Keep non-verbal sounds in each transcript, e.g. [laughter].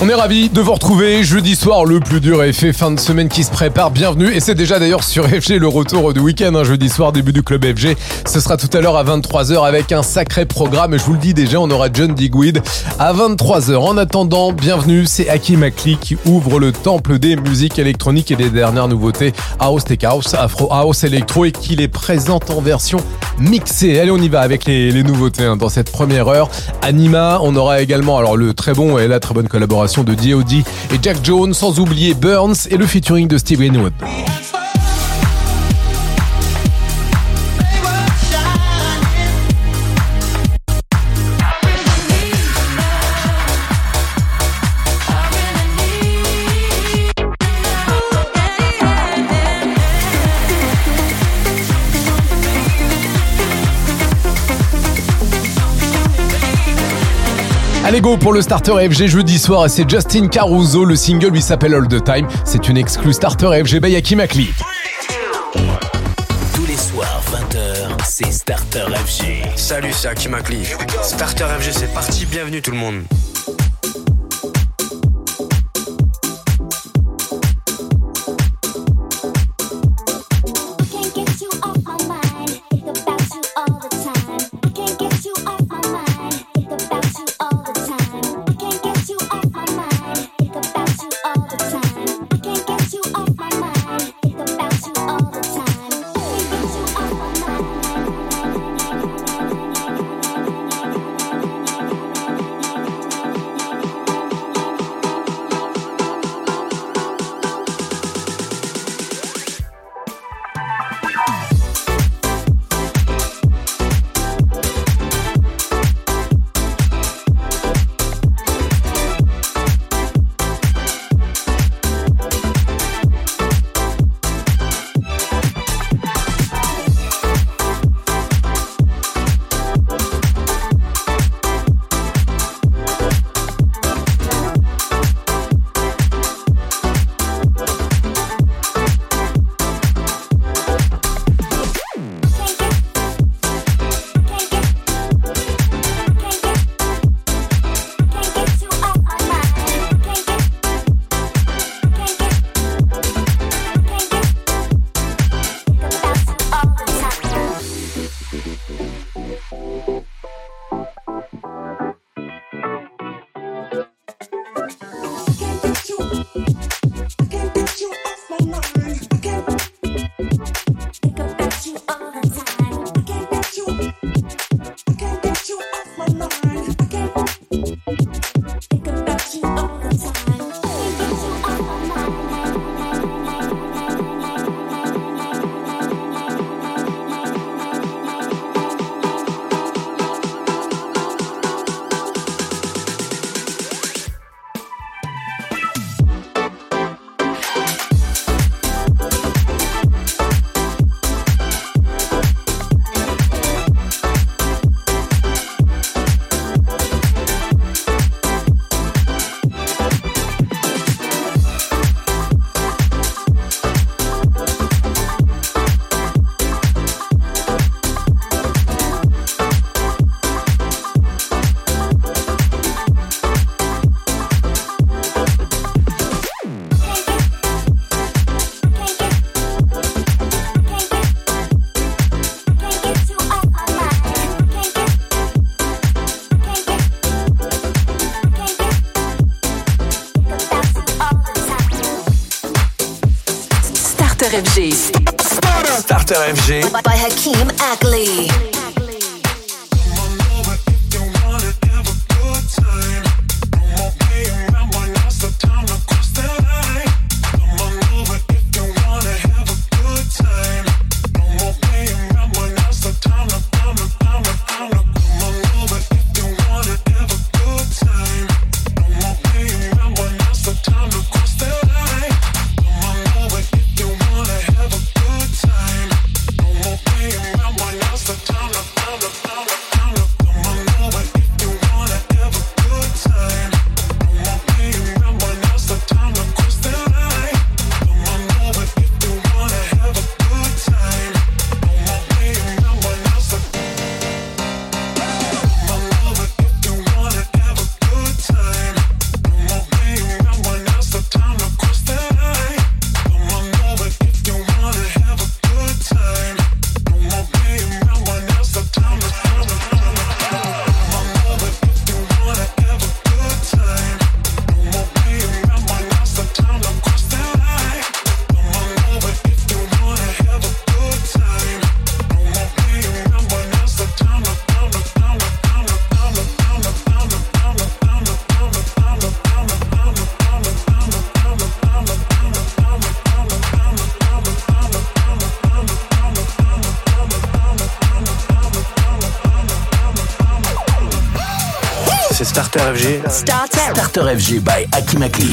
On est ravis de vous retrouver jeudi soir, le plus dur fait, fin de semaine qui se prépare, bienvenue. Et c'est déjà d'ailleurs sur [laughs] FG le retour du week-end, un jeudi soir, début du club FG. Ce sera tout à l'heure à 23h avec un sacré programme. Je vous le dis déjà, on aura John Digweed à 23h. En attendant, bienvenue, c'est Hakim Akli qui ouvre le temple des musiques électroniques et des dernières nouveautés House Tech House, Afro House, Electro et qui les présente en version mixée. Allez, on y va avec les, les nouveautés hein, dans cette première heure. Anima, on aura également alors le très bon et la très bonne collaboration de D.O.D. et Jack Jones, sans oublier Burns et le featuring de Steve Greenwood. Allez go pour le starter FG jeudi soir et c'est Justin Caruso, le single lui s'appelle All the Time. C'est une exclue starter FG by Hakim Akli. Tous les soirs, 20h, c'est Starter FG. Salut, c'est Hakim Akli. Starter FG, c'est parti. Bienvenue tout le monde.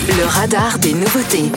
Le radar des nouveautés.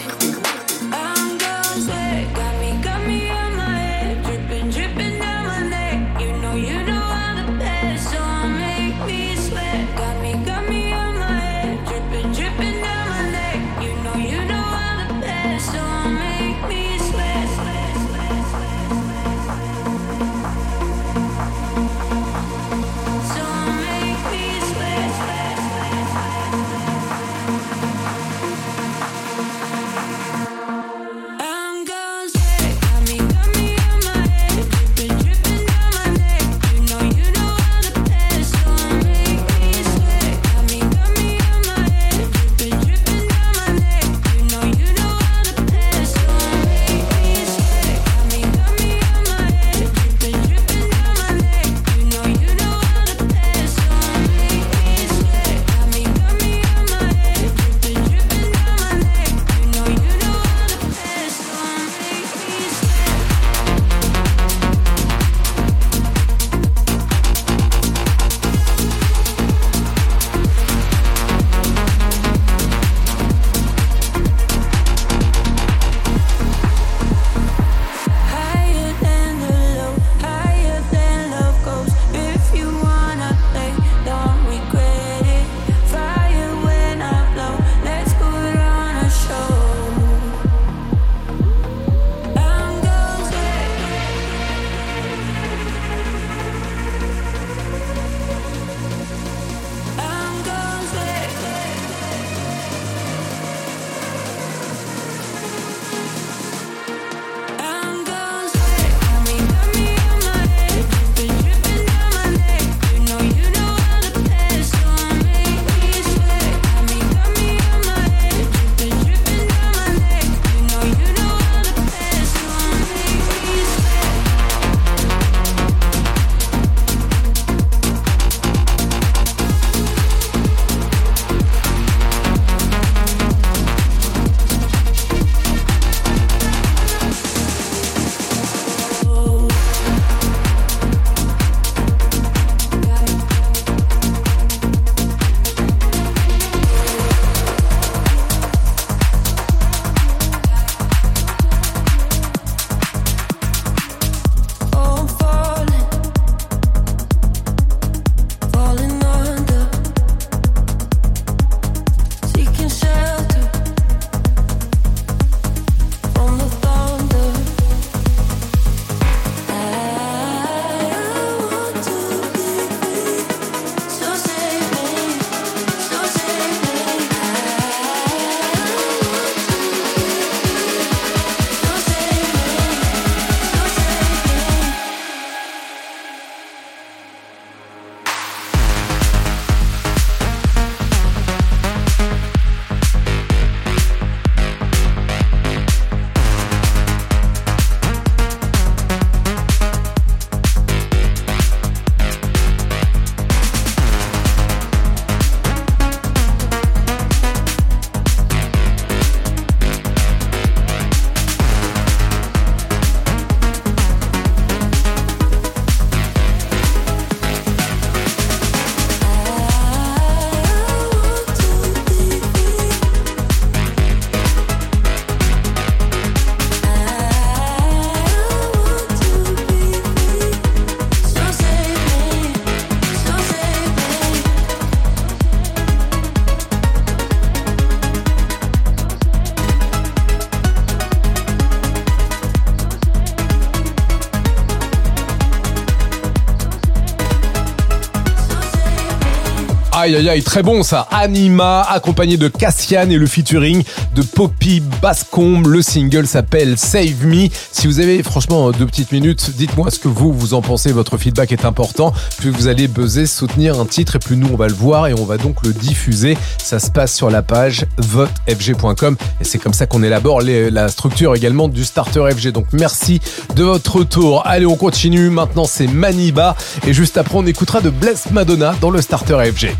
Aïe aïe aïe, très bon ça. Anima, accompagné de Cassian et le featuring de Poppy Bascombe. Le single s'appelle Save Me. Si vous avez franchement deux petites minutes, dites-moi ce que vous, vous en pensez. Votre feedback est important. Plus vous allez buzzer, soutenir un titre et plus nous, on va le voir et on va donc le diffuser. Ça se passe sur la page votefg.com et c'est comme ça qu'on élabore la structure également du Starter FG. Donc merci de votre retour. Allez, on continue. Maintenant, c'est Maniba et juste après, on écoutera de Bless Madonna dans le Starter FG.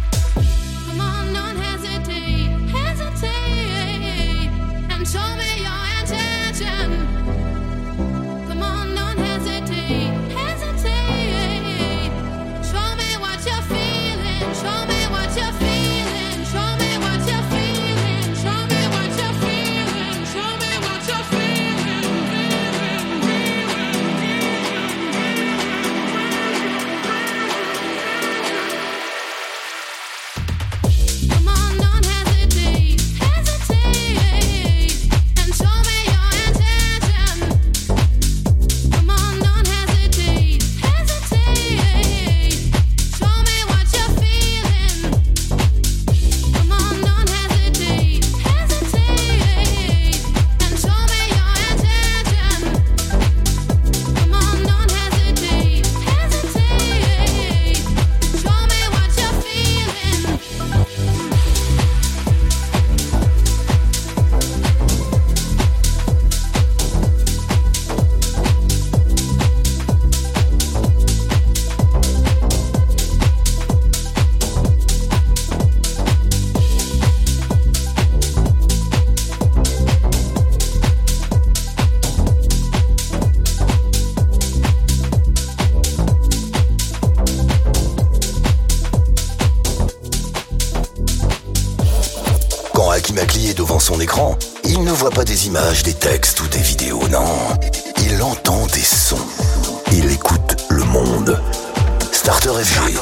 des textes ou des vidéos, non. Il entend des sons. Il écoute le monde. Starter FG.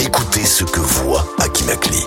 Écoutez ce que voit Akimakli.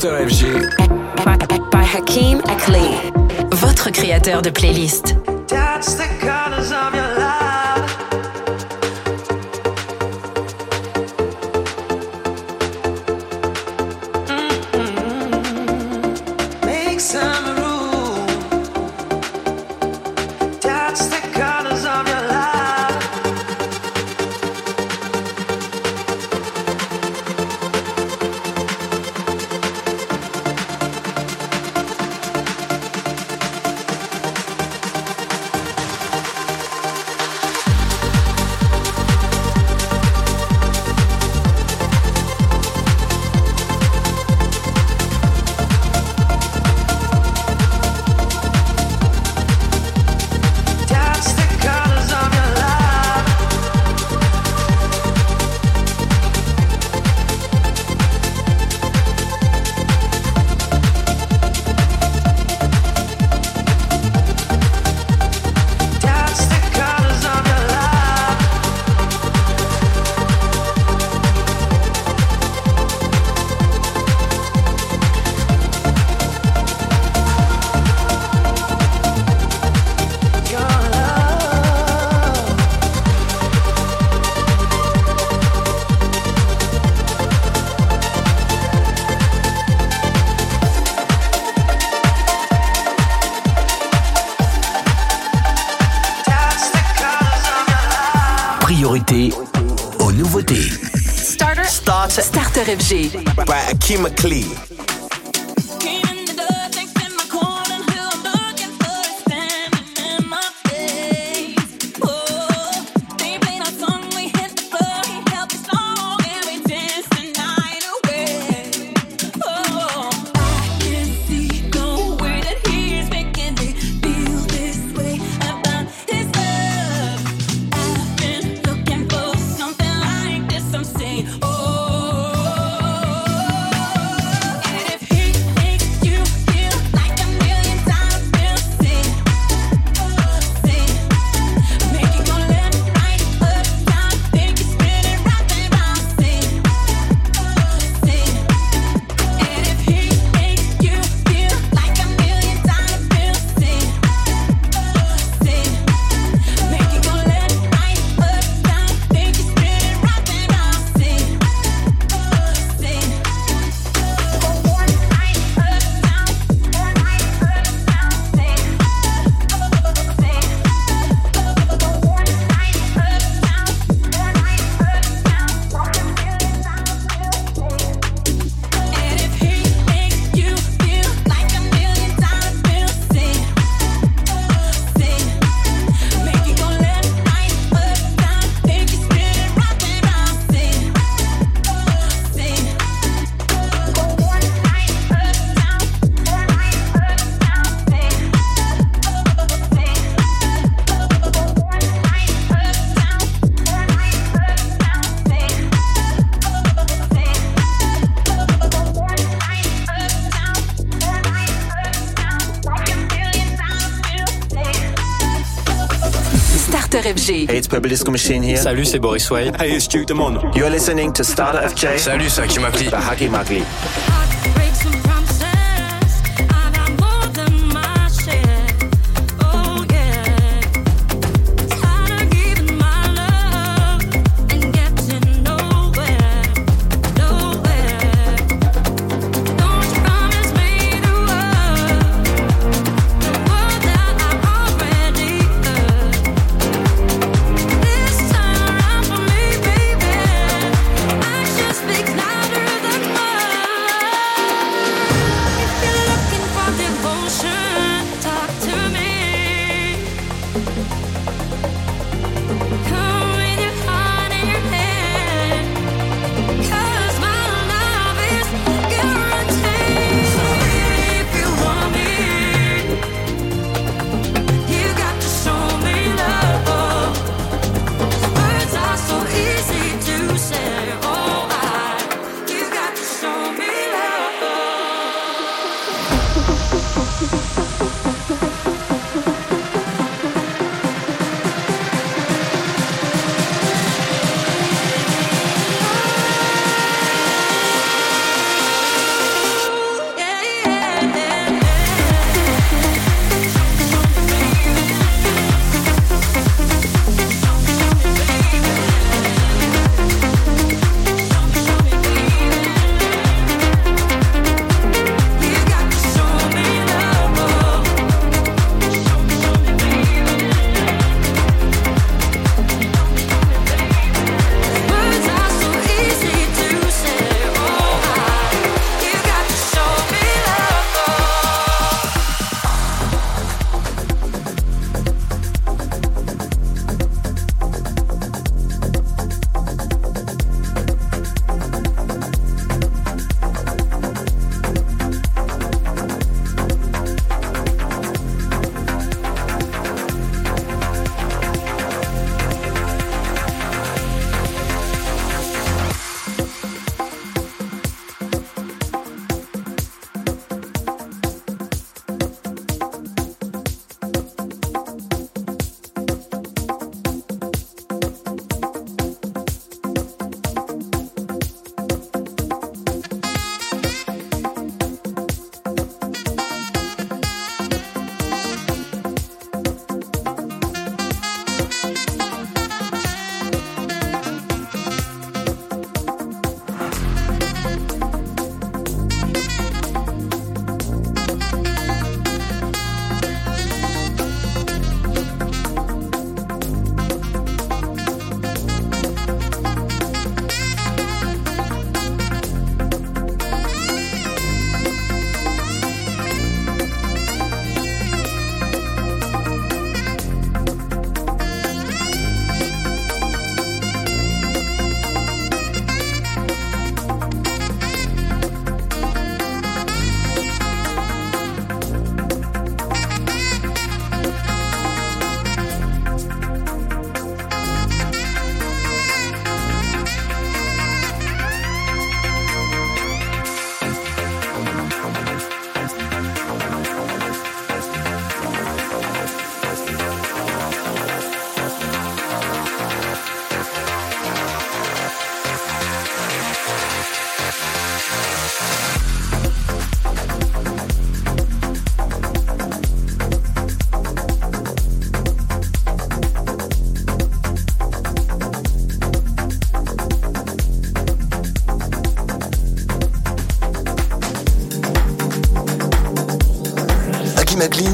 Docteur FG. By Hakim Akli. Votre créateur de playlist. FG. By Akima Klee. Hey, it's Publisco Machine here. Salut, c'est Boris Wade. Hey, it's Duke Demon. You're listening to Starter FJ. Salut, c'est Akimagli. Hakimagli.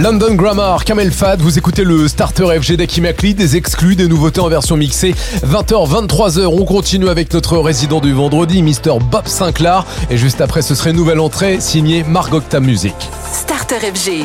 London Grammar, Kamel Fad, vous écoutez le starter FG d'Aki Makli, des exclus, des nouveautés en version mixée. 20h, 23h, on continue avec notre résident du vendredi, Mr. Bob Sinclair. Et juste après, ce serait nouvelle entrée signée Margocta Music. Starter FG.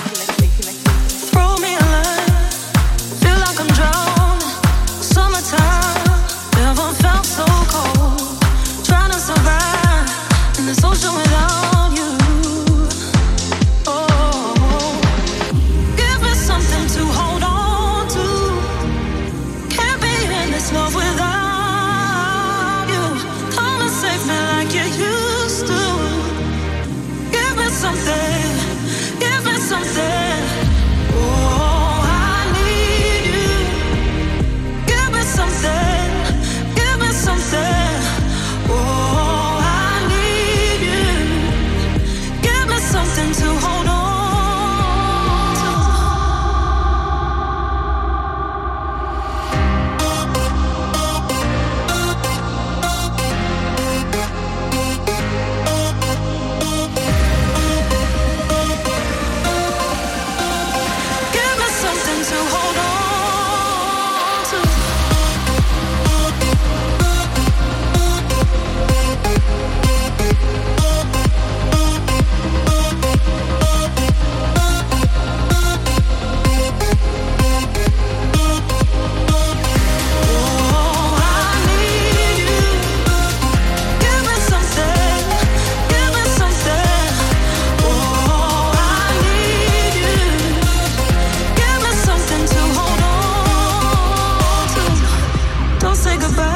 Say goodbye.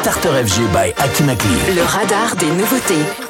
Starter FG by Akimakli. Le radar des nouveautés.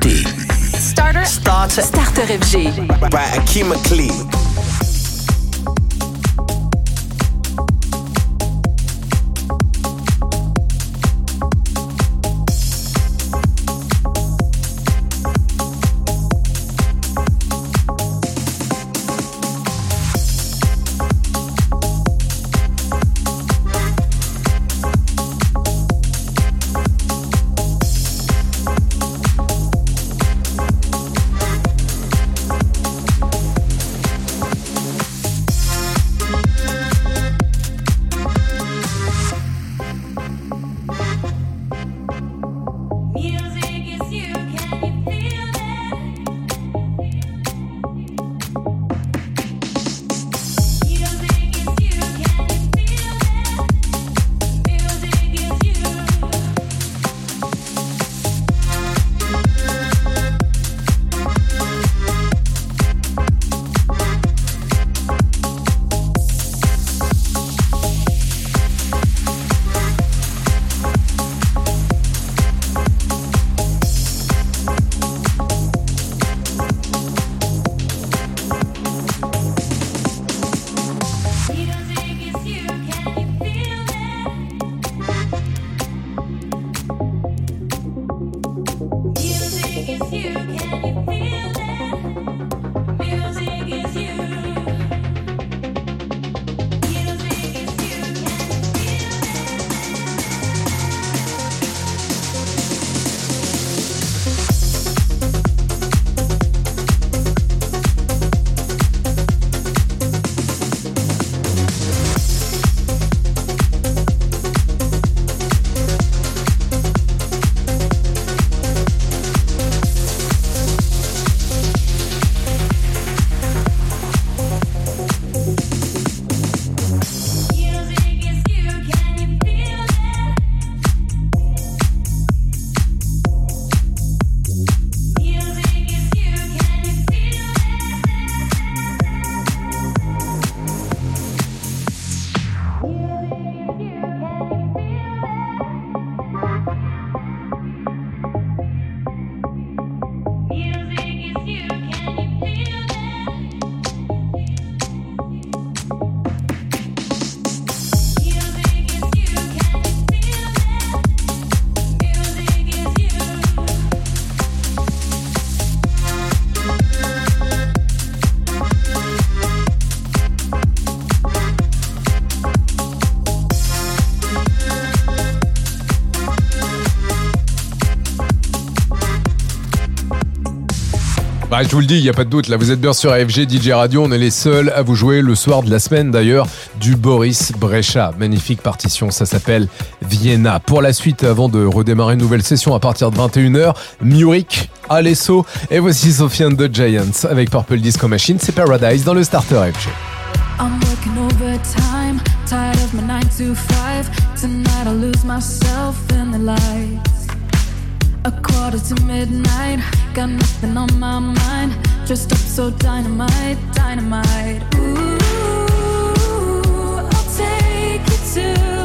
Starter. Starter. Starter FG. by Akima Klee. Bah, je vous le dis, il n'y a pas de doute. Là, vous êtes bien sur AFG DJ Radio. On est les seuls à vous jouer le soir de la semaine d'ailleurs du Boris Brecha. Magnifique partition. Ça s'appelle Vienna. Pour la suite, avant de redémarrer une nouvelle session à partir de 21h, Murik, Alesso et voici Sofiane the Giants avec Purple Disco Machine. C'est Paradise dans le Starter FG. I'm working overtime, tired of my 9 to 5. Tonight I'll lose myself in the. A quarter to midnight, got nothing on my mind. Dressed up so dynamite, dynamite. Ooh, I'll take you to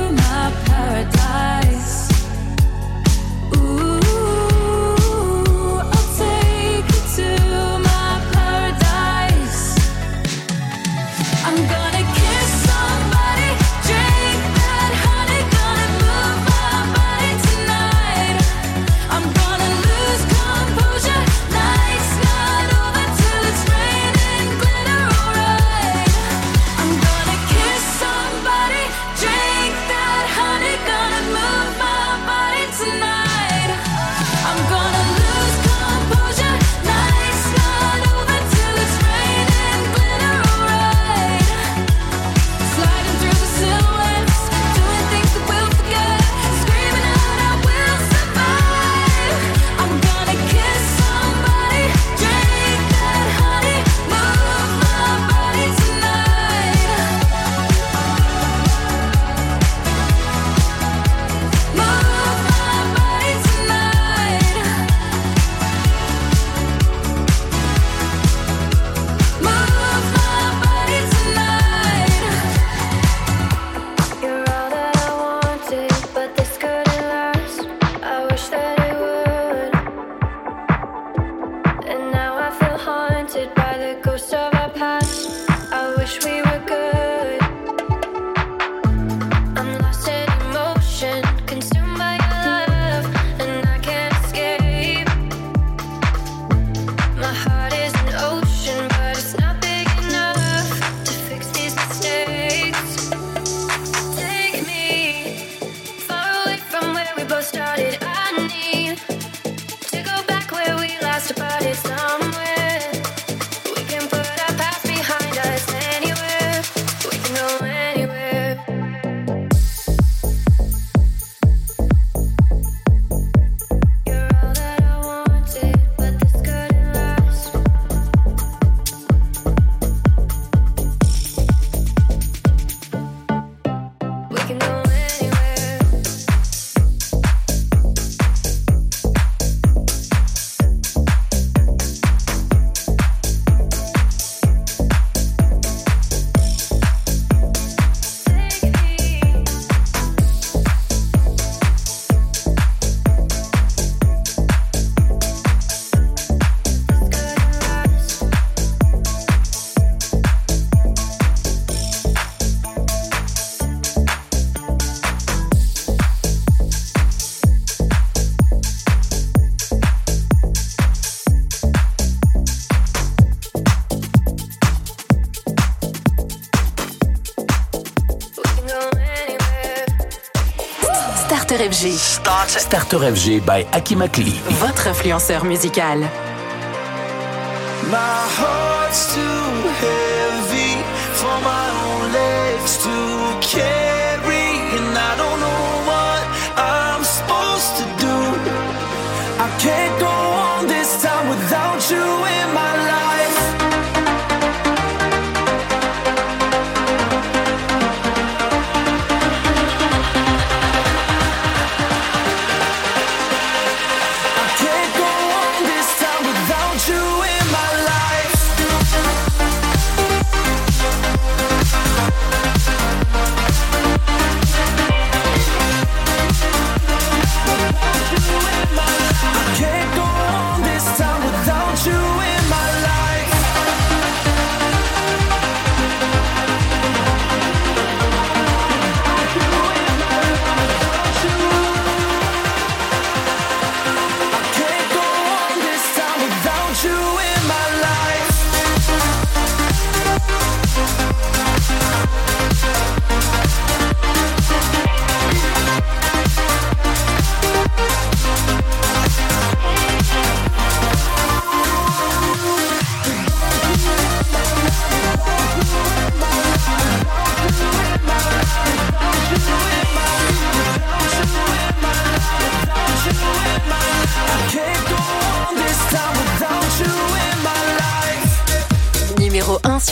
Starter FG by Aki Makli. Votre influenceur musical. My heart's too heavy for my own legs to carry, and I don't know what I'm supposed to do. I can't go on this time without you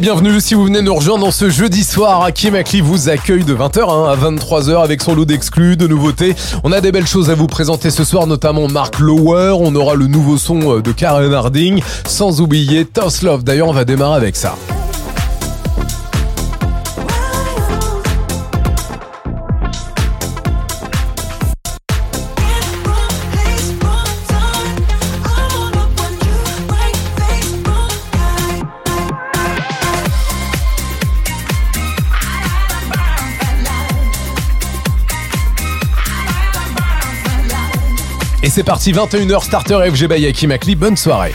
Les si vous venez nous rejoindre dans ce jeudi soir. Hakim Akli vous accueille de 20h à 23h avec son lot d'exclus, de nouveautés. On a des belles choses à vous présenter ce soir, notamment Mark Lower. On aura le nouveau son euh, de Karen Harding, sans oublier Toss Love. D'ailleurs, on va démarrer avec ça. C'est parti, 21h Starter FG by Hakim Akli. Bonne soirée.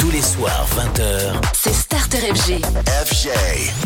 Tous les soirs, 20h. C'est Starter FG. FJ.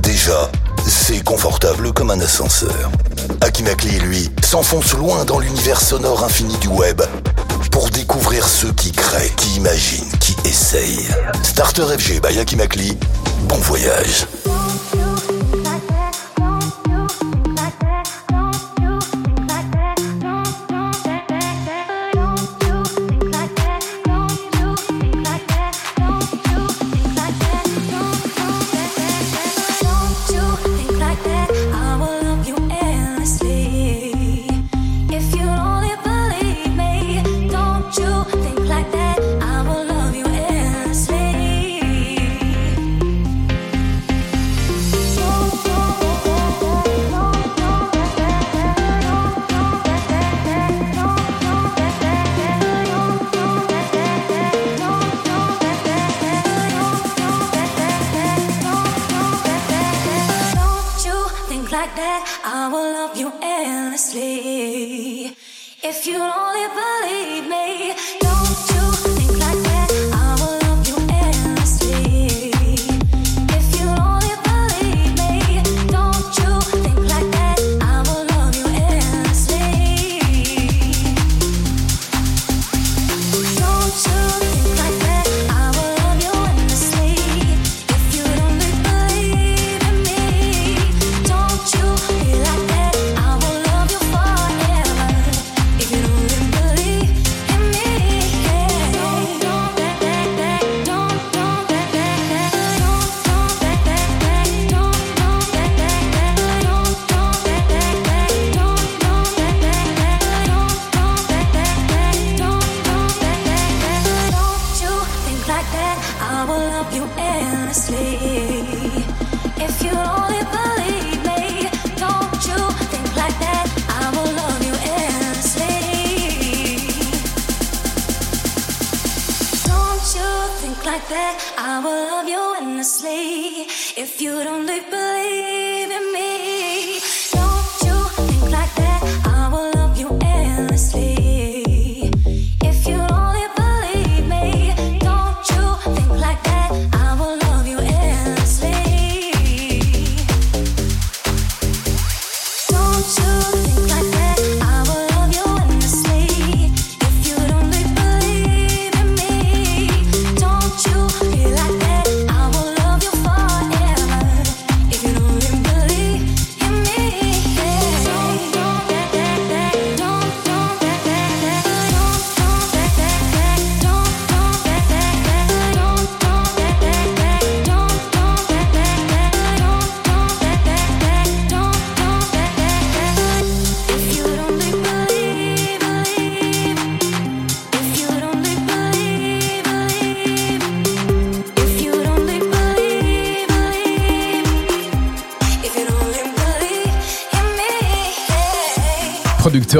déjà, c'est confortable comme un ascenseur. Akimakli, lui, s'enfonce loin dans l'univers sonore infini du web pour découvrir ceux qui créent, qui imaginent, qui essayent. Starter FG by Akimakli, bon voyage.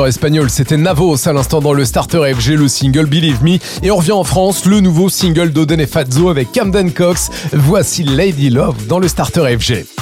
espagnol, c'était Navos à l'instant dans le Starter FG, le single Believe Me. Et on revient en France, le nouveau single d'Oden et avec Camden Cox. Voici Lady Love dans le Starter FG.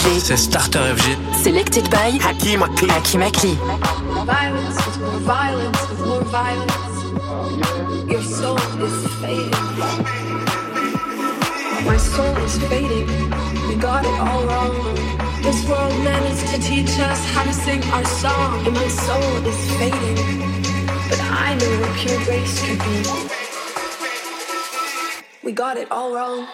FG. C'est Starter FG. Selected by Hakim Akli. Hakim Akli. Violence with more violence with more violence. Your soul is fading. My soul is fading. We got it all wrong. This world managed to teach us how to sing our song, and my soul is fading. But I know what pure grace could be. We got it all wrong.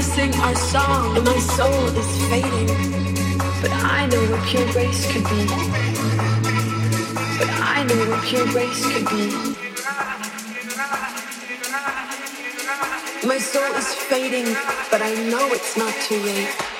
to sing our song, and my soul is fading. But I know what pure grace could be. But I know what pure grace could be. My soul is fading, but I know it's not too late.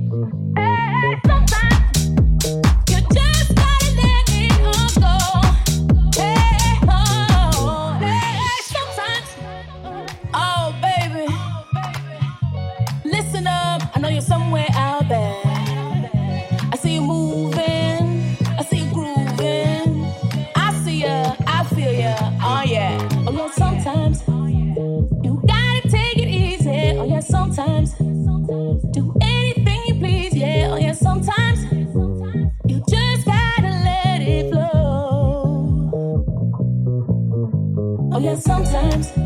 sometimes.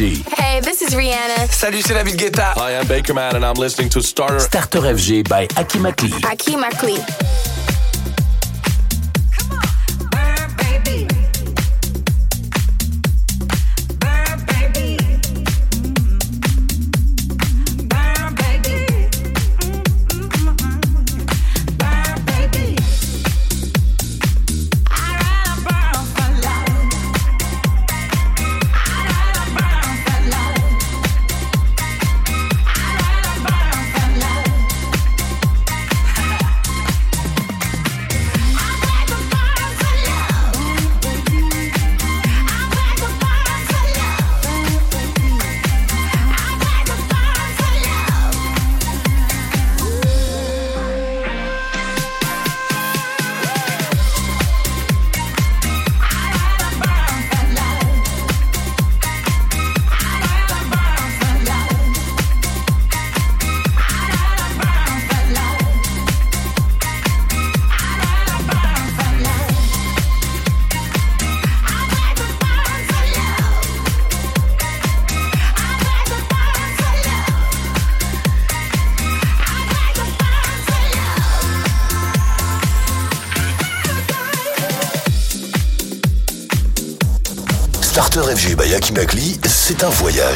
Hey, this is Rihanna. Salut, c'est David Guetta. I am Baker Man, and I'm listening to Starter. Starter FG by Akimakli. Akimakli.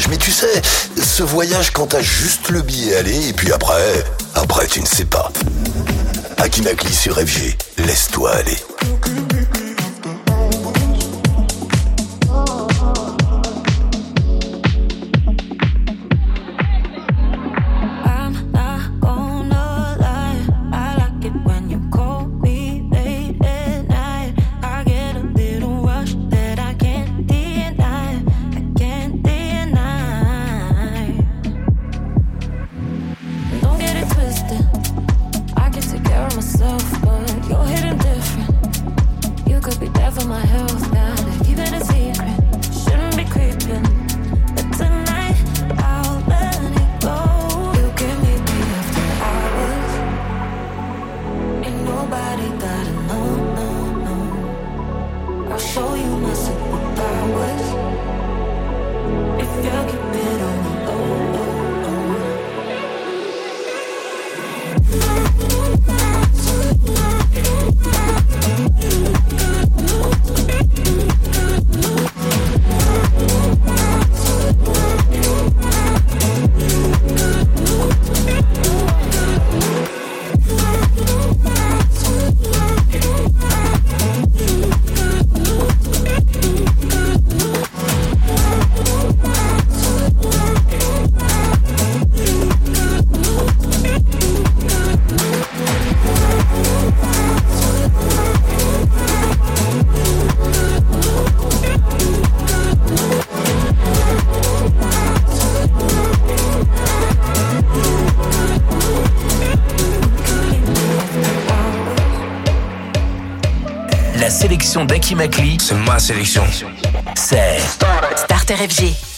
mais tu sais, ce voyage quand t'as juste le billet aller, et puis après, après tu ne sais pas. Akinakli sur FG, laisse-toi aller. health sélection d'Aki C'est ma sélection. C'est Starter FG.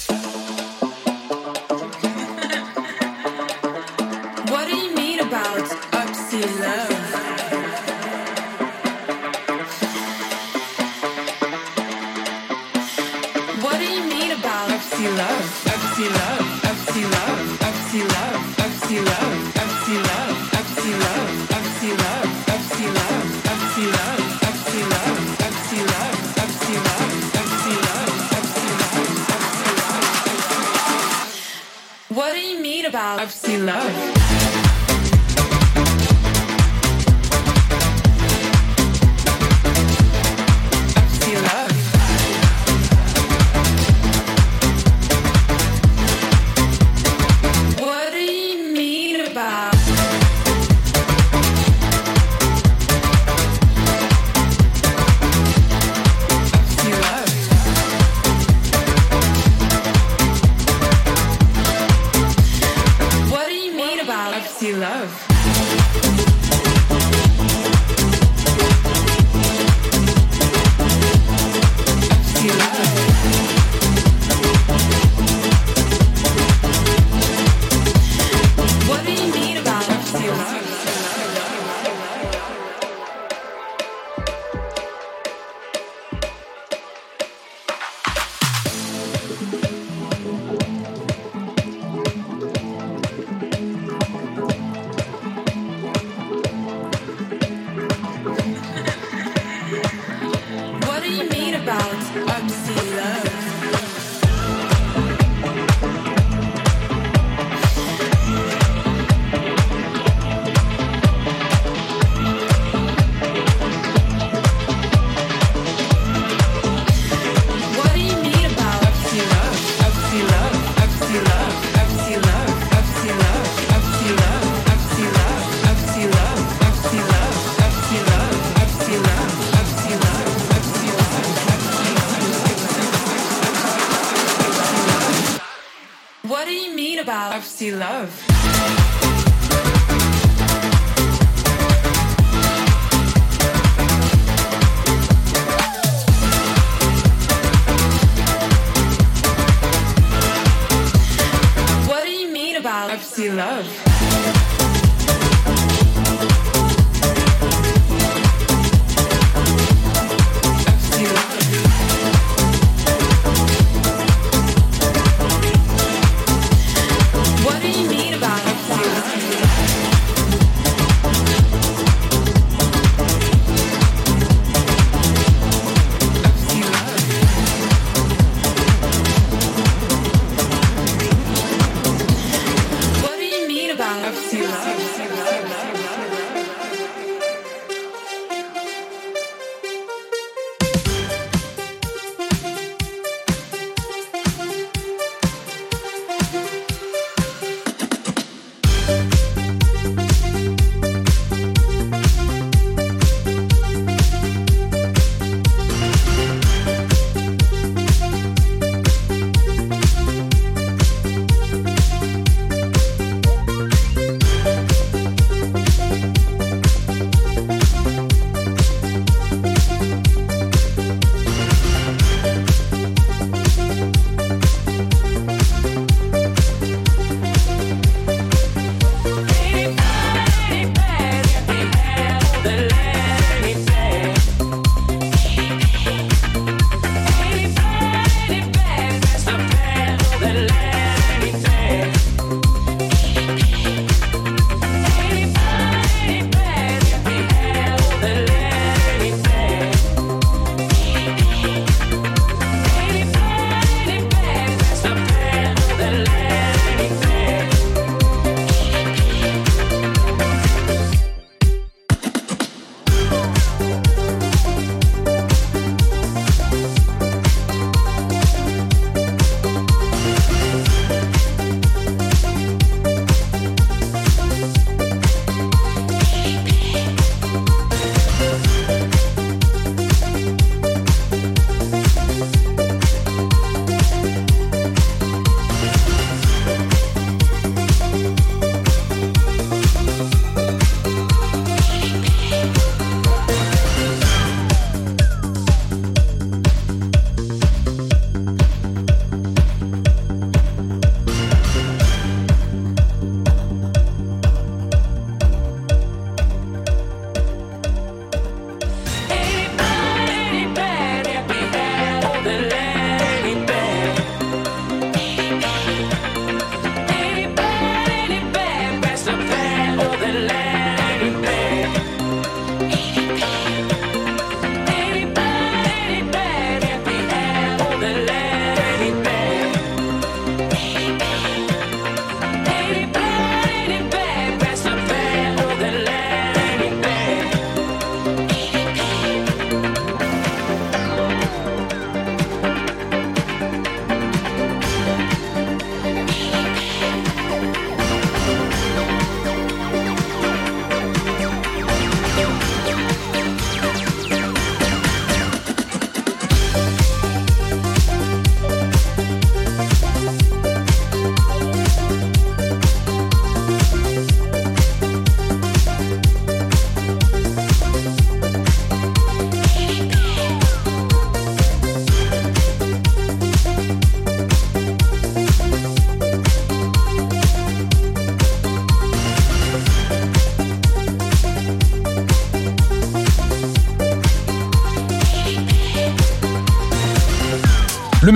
you love?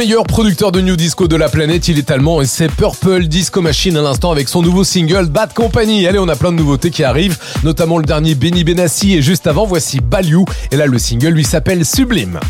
Meilleur producteur de New Disco de la planète, il est allemand et c'est Purple Disco Machine à l'instant avec son nouveau single Bad Company. Allez, on a plein de nouveautés qui arrivent, notamment le dernier Benny Benassi et juste avant, voici Baliou. Et là, le single lui s'appelle Sublime.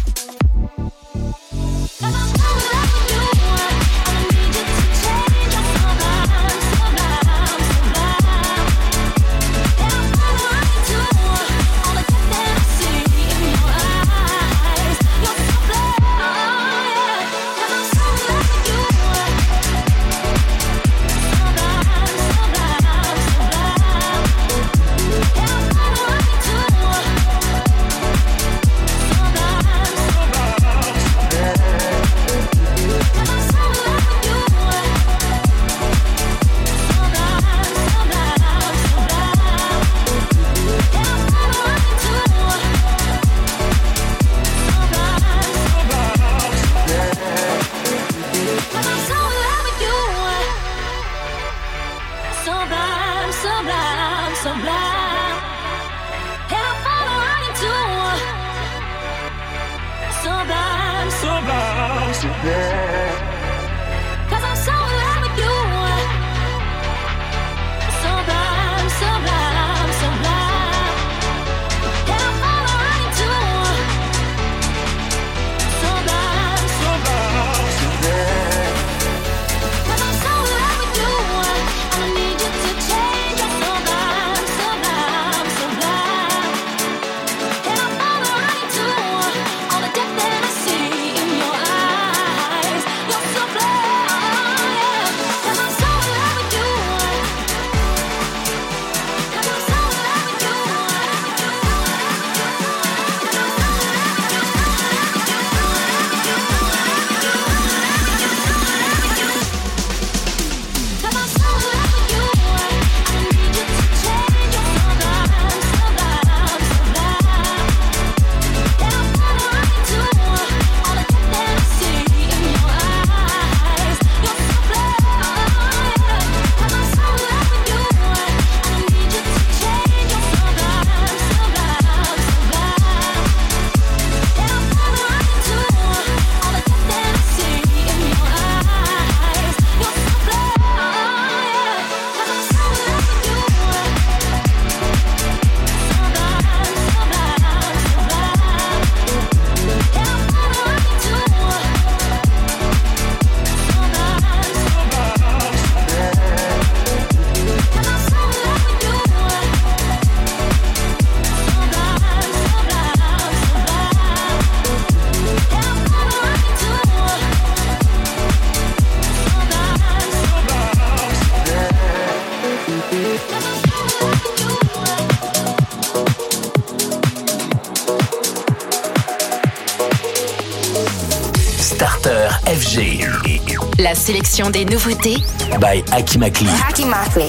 sélection des nouveautés by Akimakli. Akimakli.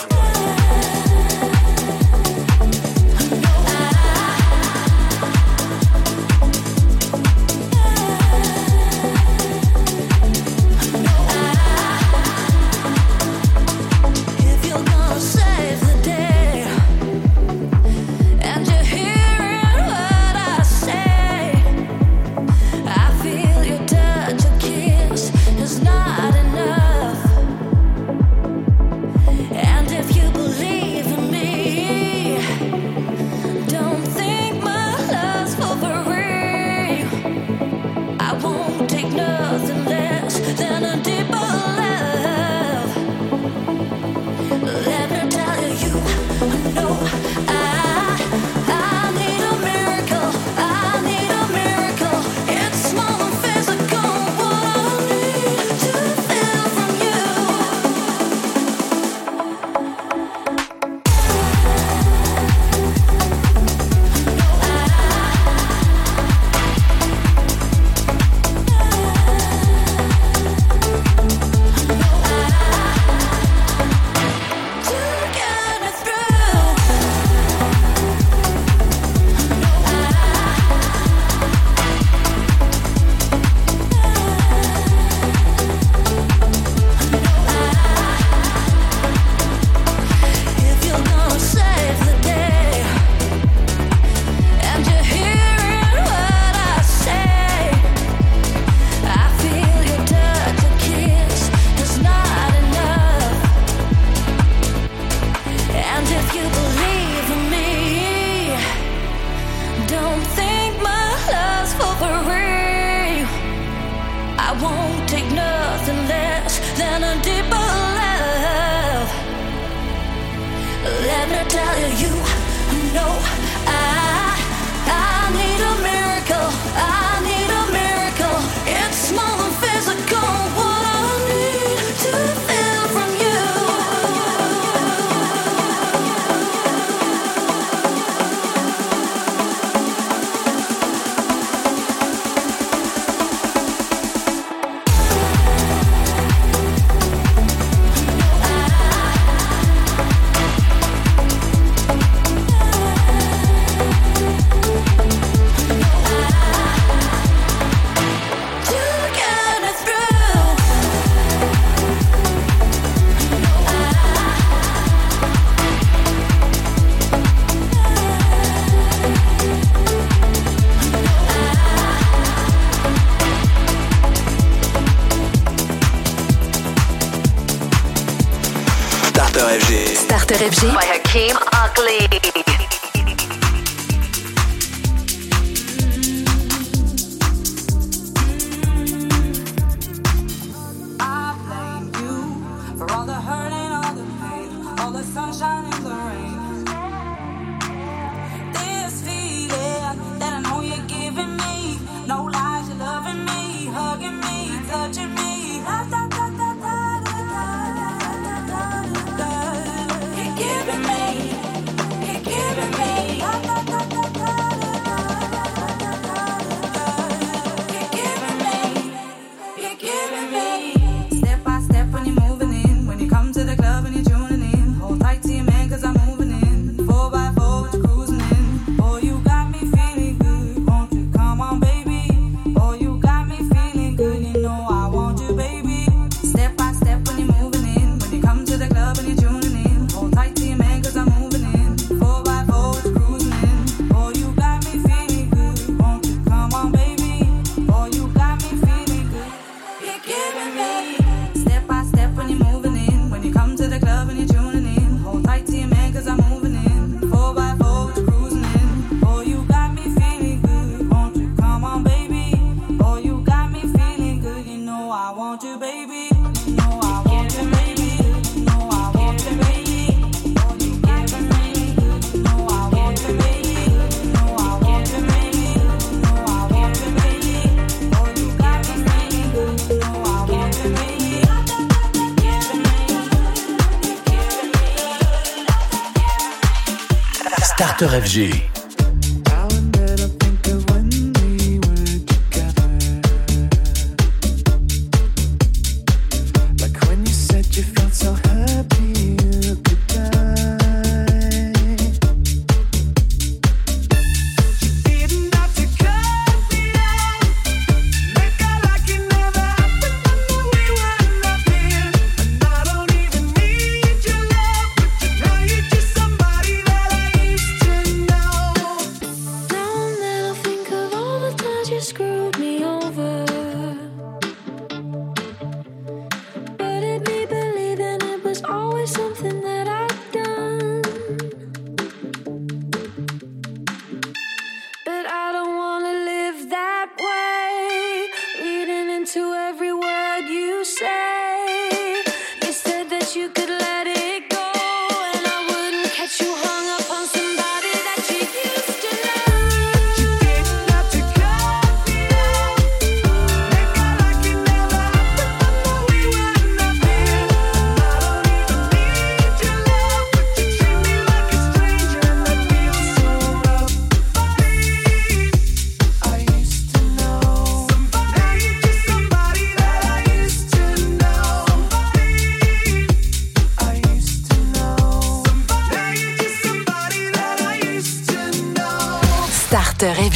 Starter FG.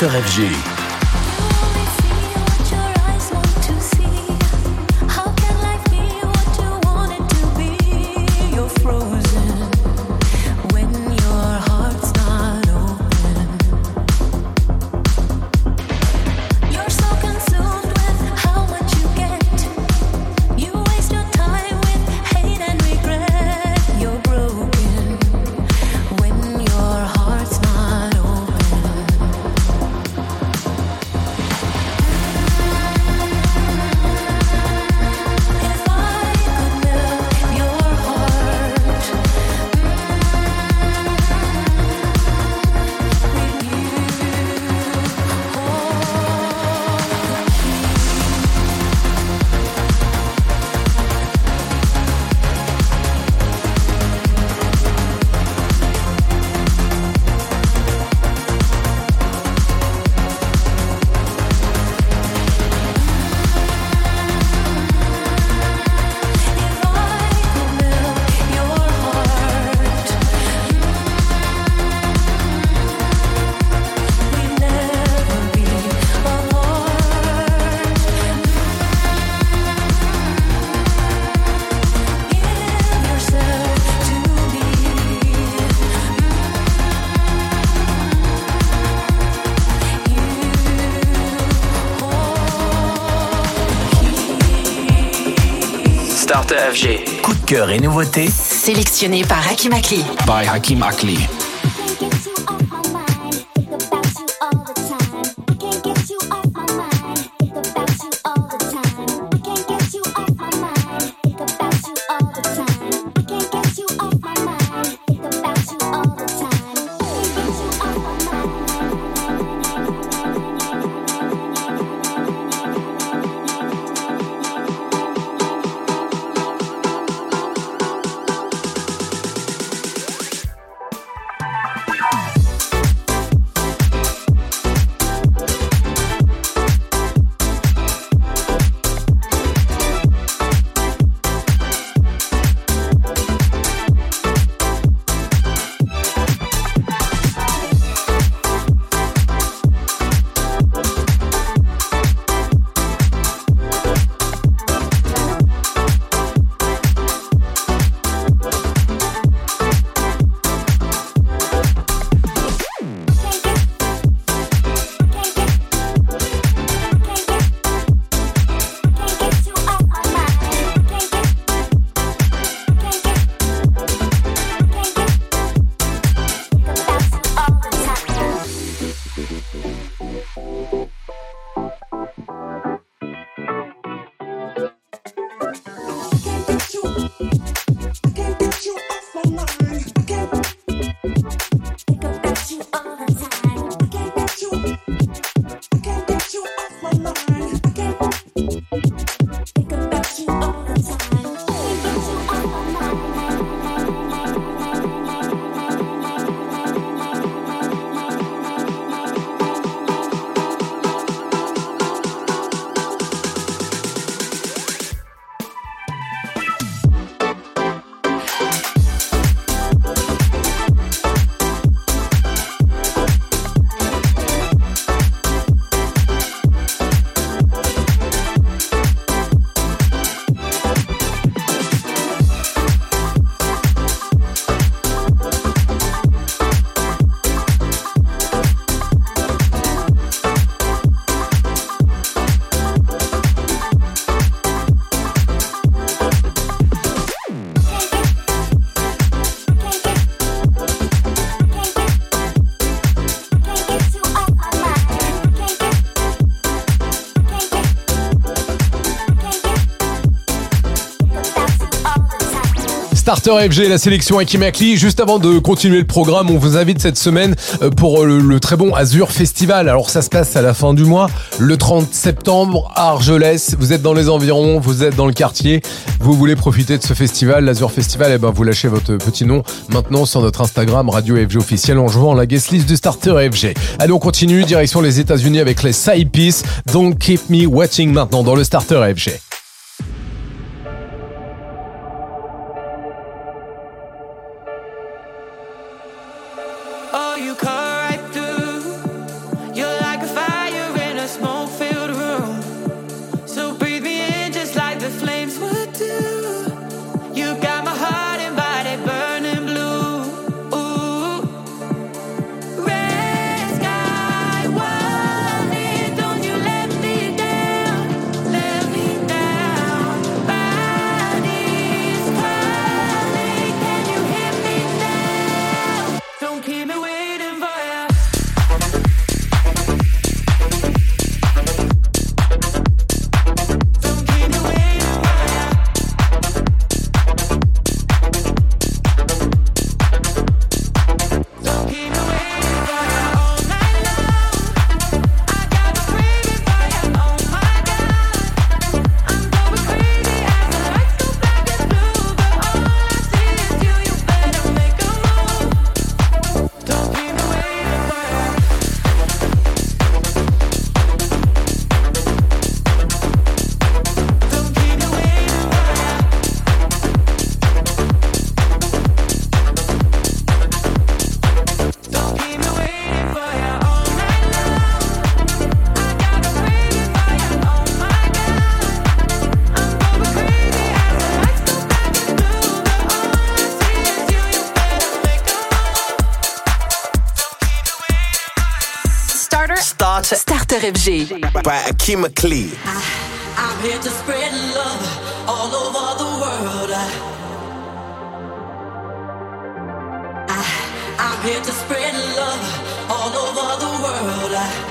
Starter FG. Cœur et nouveautés Sélectionné par Hakim Akli. by Hakim Akli. Starter FG, la sélection Hakim Akli. Juste avant de continuer le programme, on vous invite cette semaine euh, pour le, le très bon Azure Festival. Alors ça se passe à la fin du mois, le 30 septembre à Argelès. Vous êtes dans les environs, vous êtes dans le quartier, vous voulez profiter de ce festival, l'Azure Festival, et ben vous lâchez votre petit nom maintenant sur notre Instagram Radio FG officiel en jouant la guest list du Starter FG. Allez, on continue, direction les États-Unis avec les Side Piece. Don't keep me watching maintenant dans le Starter FG. FG. By Akima Klee. I'm here to spread love all over the world. I, am here to spread love all over the world. I,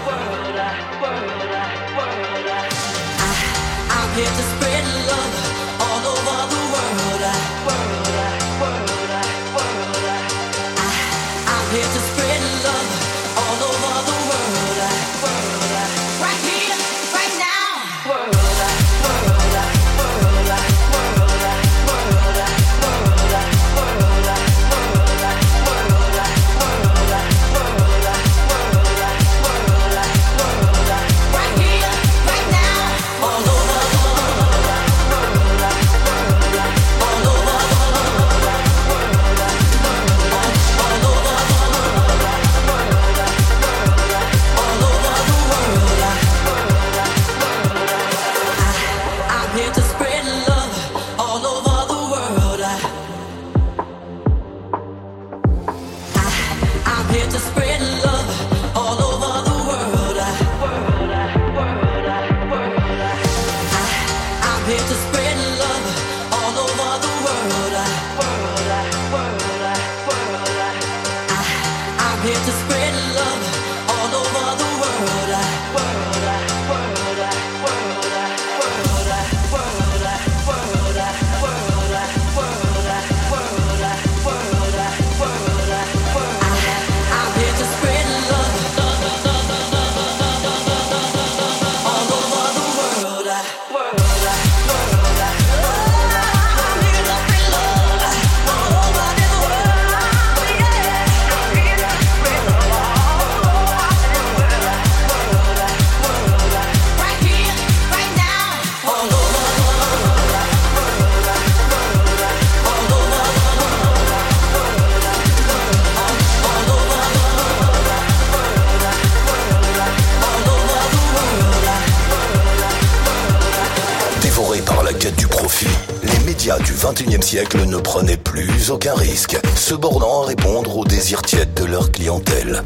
ne prenaient plus aucun risque, se bornant à répondre aux désirs tièdes de leur clientèle.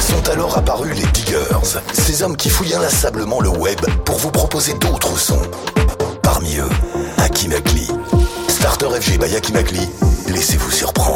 Sont alors apparus les diggers, ces hommes qui fouillent inlassablement le web pour vous proposer d'autres sons. Parmi eux, Akimakli. Starter FG by Akimakli, laissez-vous surprendre.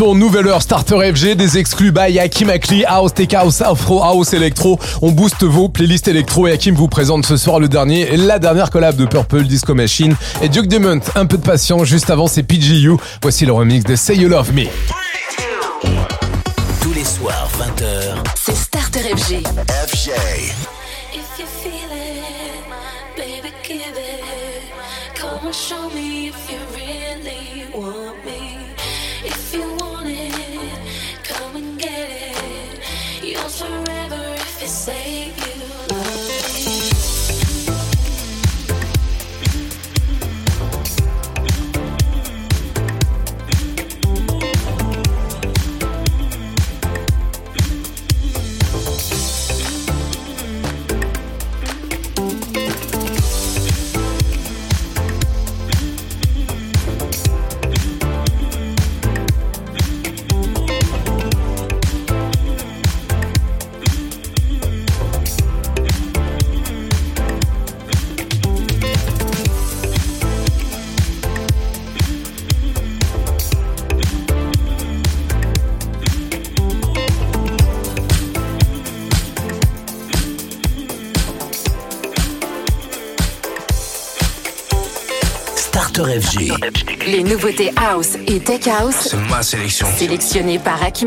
retour, nouvelle heure Starter FG, des exclus by Hakim Akli, House Tech House, Afro House Electro. On booste vos playlists électro et Hakim vous présente ce soir le dernier, et la dernière collab de Purple, Disco Machine et Duke Demont. Un peu de patience, juste avant c'est PGU. Voici le remix de Say You Love Me. baby. Et Tech House. C'est par Aki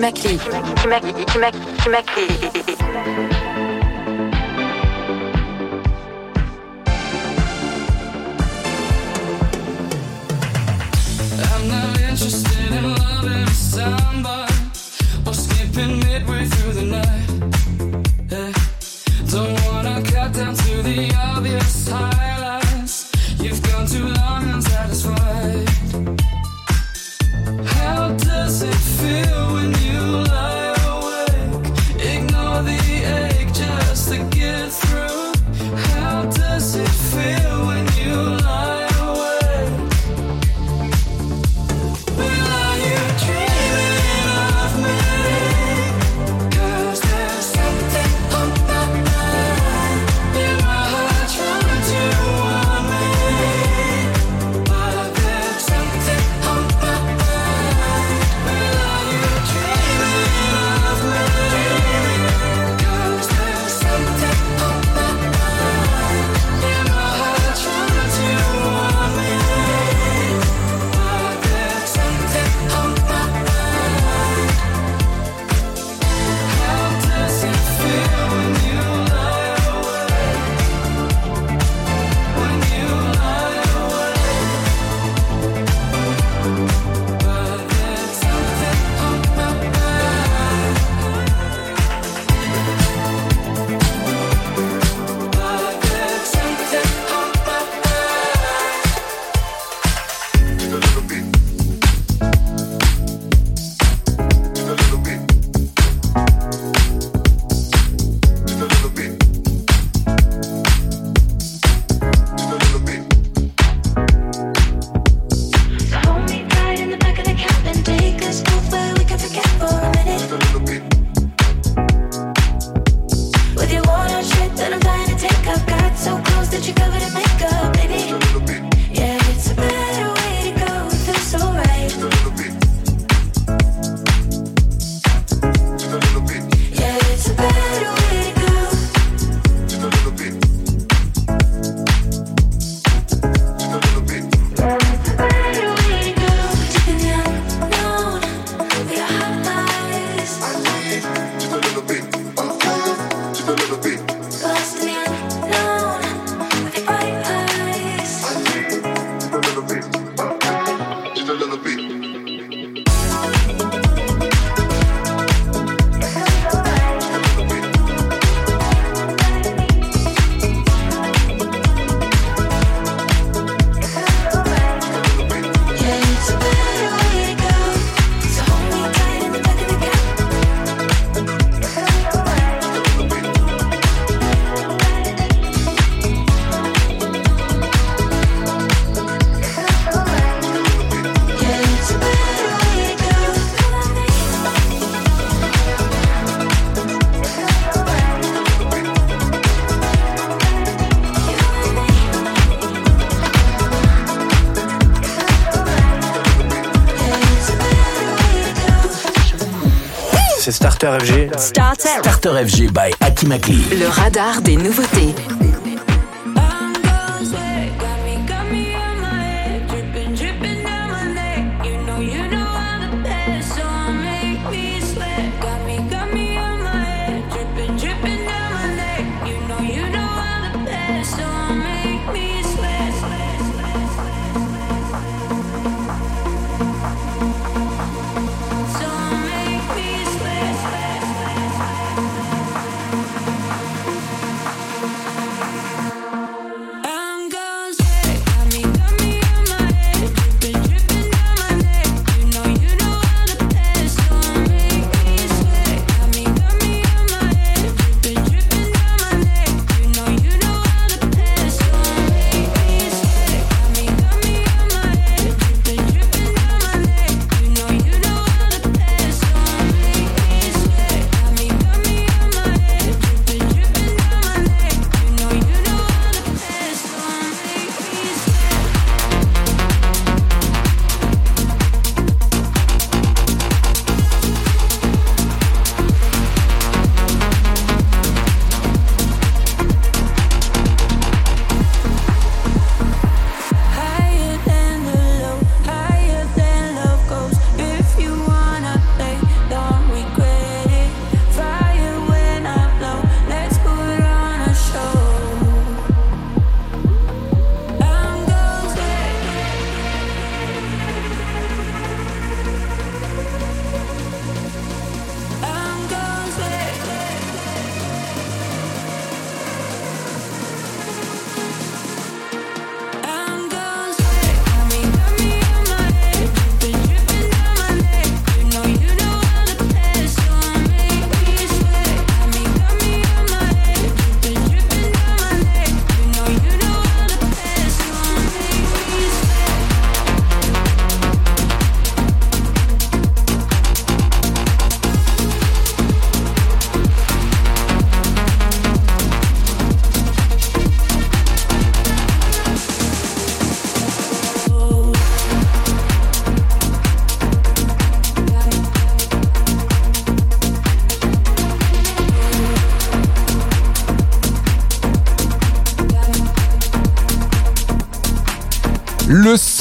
c'est Starter FG. Starter. Starter FG by Akimakli. Le radar des nouveautés.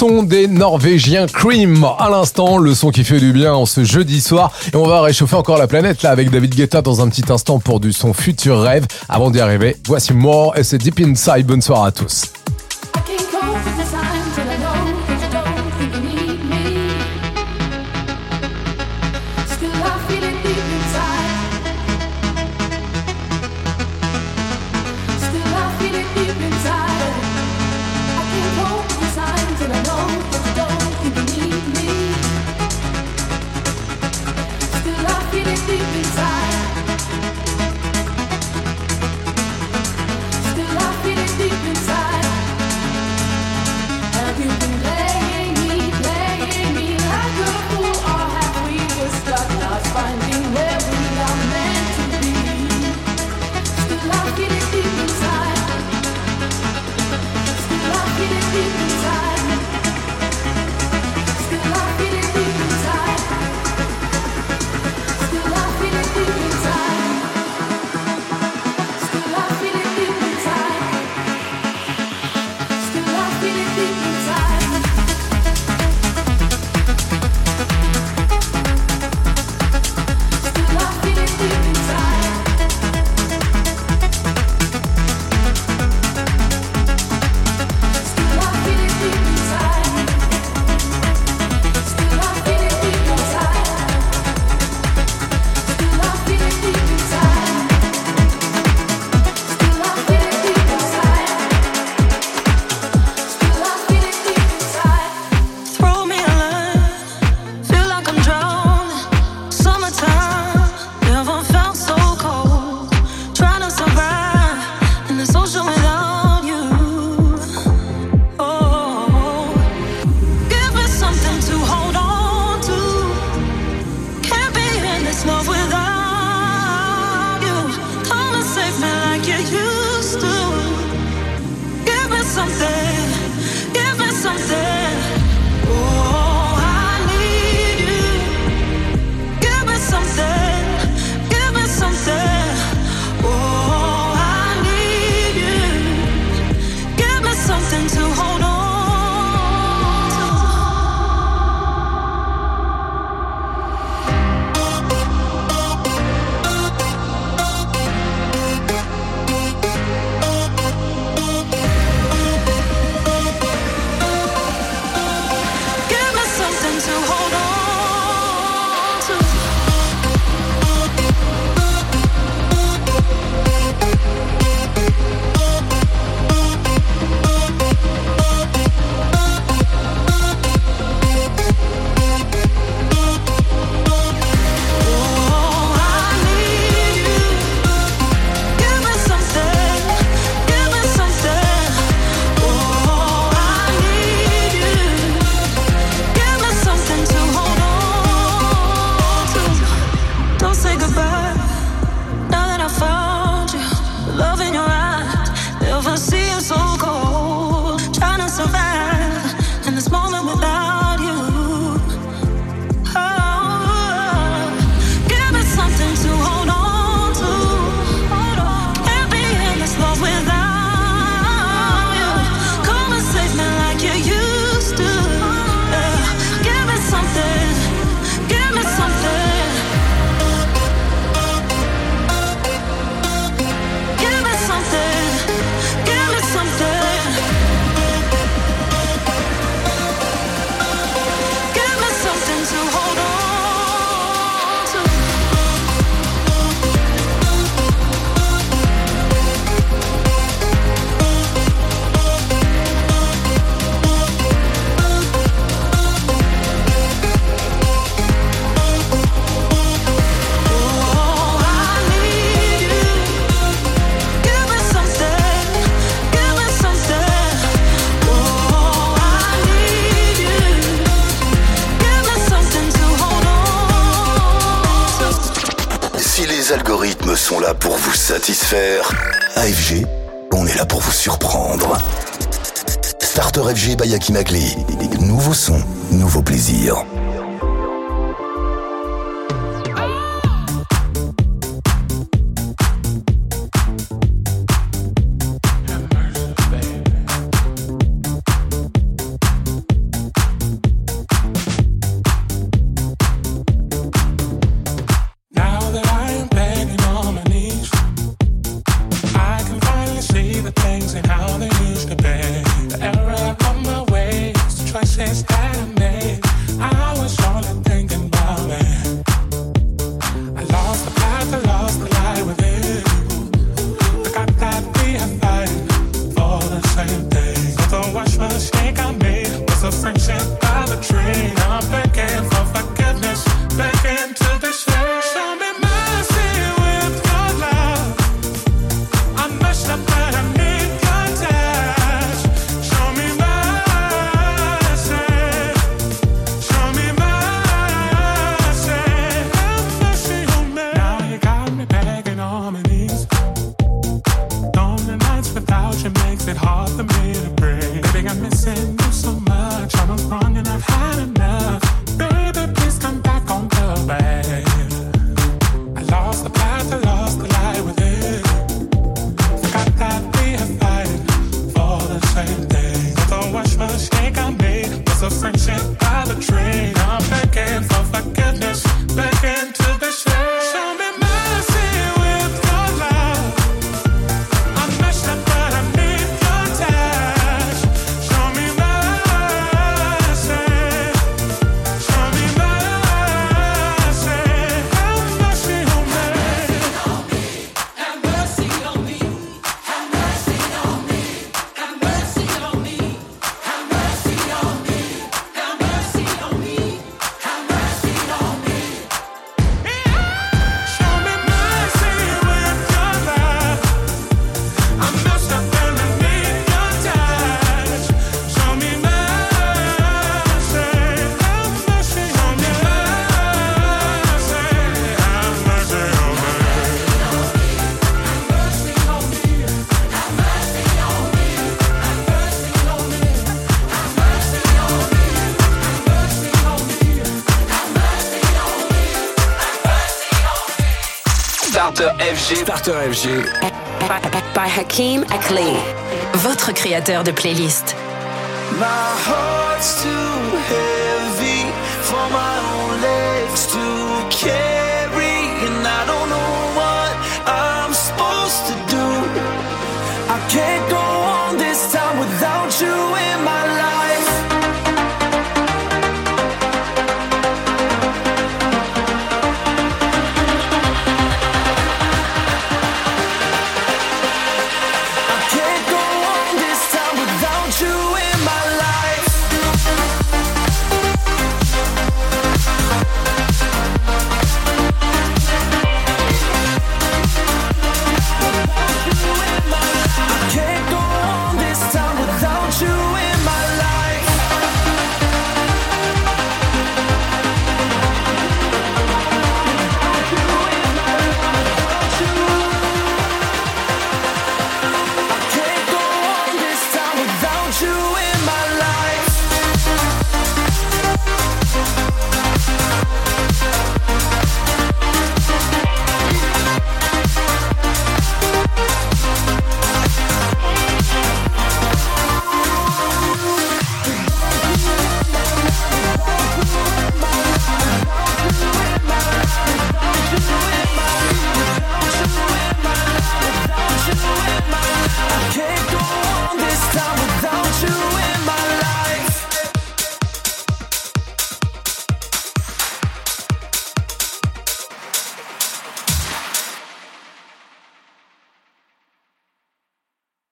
son des Norvégiens Cream. À l'instant, le son qui fait du bien en ce jeudi soir. Et on va réchauffer encore la planète là avec David Guetta dans un petit instant pour du son futur rêve. Avant d'y arriver, voici More et c'est Deep Inside. Bonne soirée à tous. FG. Starter FG. By, Hakim Akli. Votre créateur de playlist. My heart's too heavy.